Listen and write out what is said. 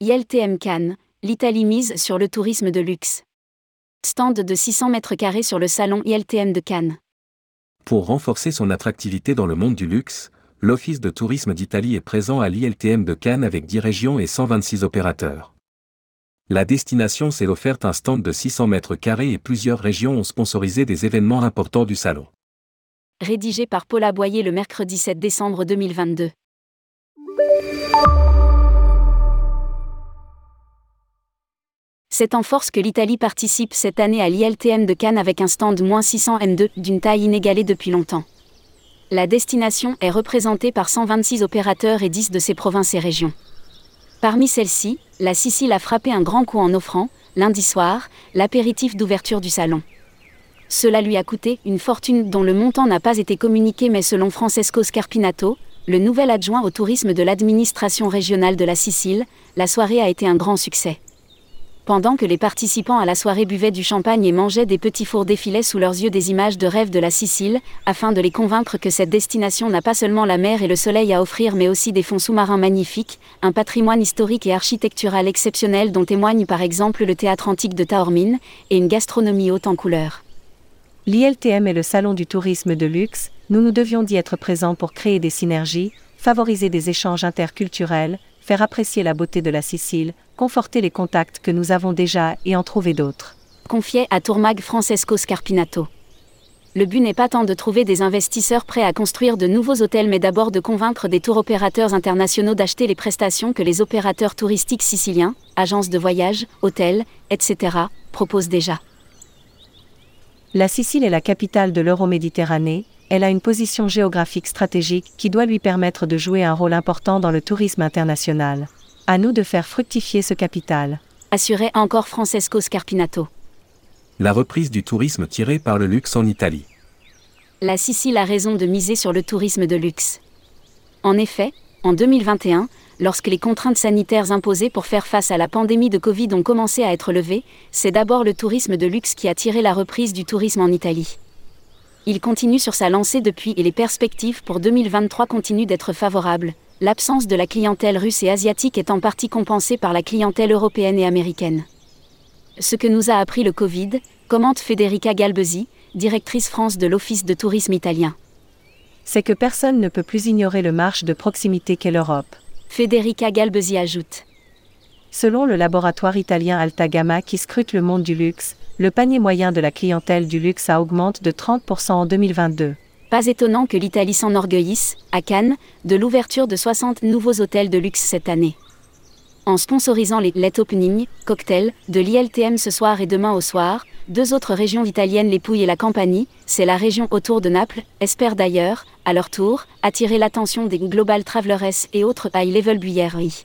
ILTM Cannes, l'Italie mise sur le tourisme de luxe. Stand de 600 mètres carrés sur le salon ILTM de Cannes. Pour renforcer son attractivité dans le monde du luxe, l'Office de tourisme d'Italie est présent à l'ILTM de Cannes avec 10 régions et 126 opérateurs. La destination s'est offerte un stand de 600 mètres carrés et plusieurs régions ont sponsorisé des événements importants du salon. Rédigé par Paula Boyer le mercredi 7 décembre 2022. C'est en force que l'Italie participe cette année à l'ILTM de Cannes avec un stand moins 600 M2 d'une taille inégalée depuis longtemps. La destination est représentée par 126 opérateurs et 10 de ses provinces et régions. Parmi celles-ci, la Sicile a frappé un grand coup en offrant, lundi soir, l'apéritif d'ouverture du salon. Cela lui a coûté une fortune dont le montant n'a pas été communiqué mais selon Francesco Scarpinato, le nouvel adjoint au tourisme de l'administration régionale de la Sicile, la soirée a été un grand succès pendant que les participants à la soirée buvaient du champagne et mangeaient des petits fours défilaient sous leurs yeux des images de rêve de la Sicile, afin de les convaincre que cette destination n'a pas seulement la mer et le soleil à offrir mais aussi des fonds sous-marins magnifiques, un patrimoine historique et architectural exceptionnel dont témoigne par exemple le théâtre antique de Taormine, et une gastronomie haute en couleurs. L'ILTM est le salon du tourisme de luxe, nous nous devions d'y être présents pour créer des synergies, favoriser des échanges interculturels, faire apprécier la beauté de la Sicile, conforter les contacts que nous avons déjà et en trouver d'autres. Confiait à Tourmag Francesco Scarpinato. Le but n'est pas tant de trouver des investisseurs prêts à construire de nouveaux hôtels mais d'abord de convaincre des tours opérateurs internationaux d'acheter les prestations que les opérateurs touristiques siciliens, agences de voyage, hôtels, etc., proposent déjà. La Sicile est la capitale de l'Euroméditerranée, elle a une position géographique stratégique qui doit lui permettre de jouer un rôle important dans le tourisme international. À nous de faire fructifier ce capital. Assurait encore Francesco Scarpinato. La reprise du tourisme tiré par le luxe en Italie. La Sicile a raison de miser sur le tourisme de luxe. En effet, en 2021, lorsque les contraintes sanitaires imposées pour faire face à la pandémie de Covid ont commencé à être levées, c'est d'abord le tourisme de luxe qui a tiré la reprise du tourisme en Italie. Il continue sur sa lancée depuis et les perspectives pour 2023 continuent d'être favorables. L'absence de la clientèle russe et asiatique est en partie compensée par la clientèle européenne et américaine. Ce que nous a appris le Covid, commente Federica Galbesi, directrice France de l'Office de tourisme italien. C'est que personne ne peut plus ignorer le marche de proximité qu'est l'Europe. Federica Galbesi ajoute. Selon le laboratoire italien Altagamma qui scrute le monde du luxe, le panier moyen de la clientèle du luxe a augmente de 30% en 2022. Pas étonnant que l'Italie s'enorgueillisse, à Cannes, de l'ouverture de 60 nouveaux hôtels de luxe cette année. En sponsorisant les Let Opening, cocktails, de l'ILTM ce soir et demain au soir, deux autres régions italiennes, les Pouilles et la Campanie, c'est la région autour de Naples, espèrent d'ailleurs, à leur tour, attirer l'attention des Global Travelers et autres high-level buyers.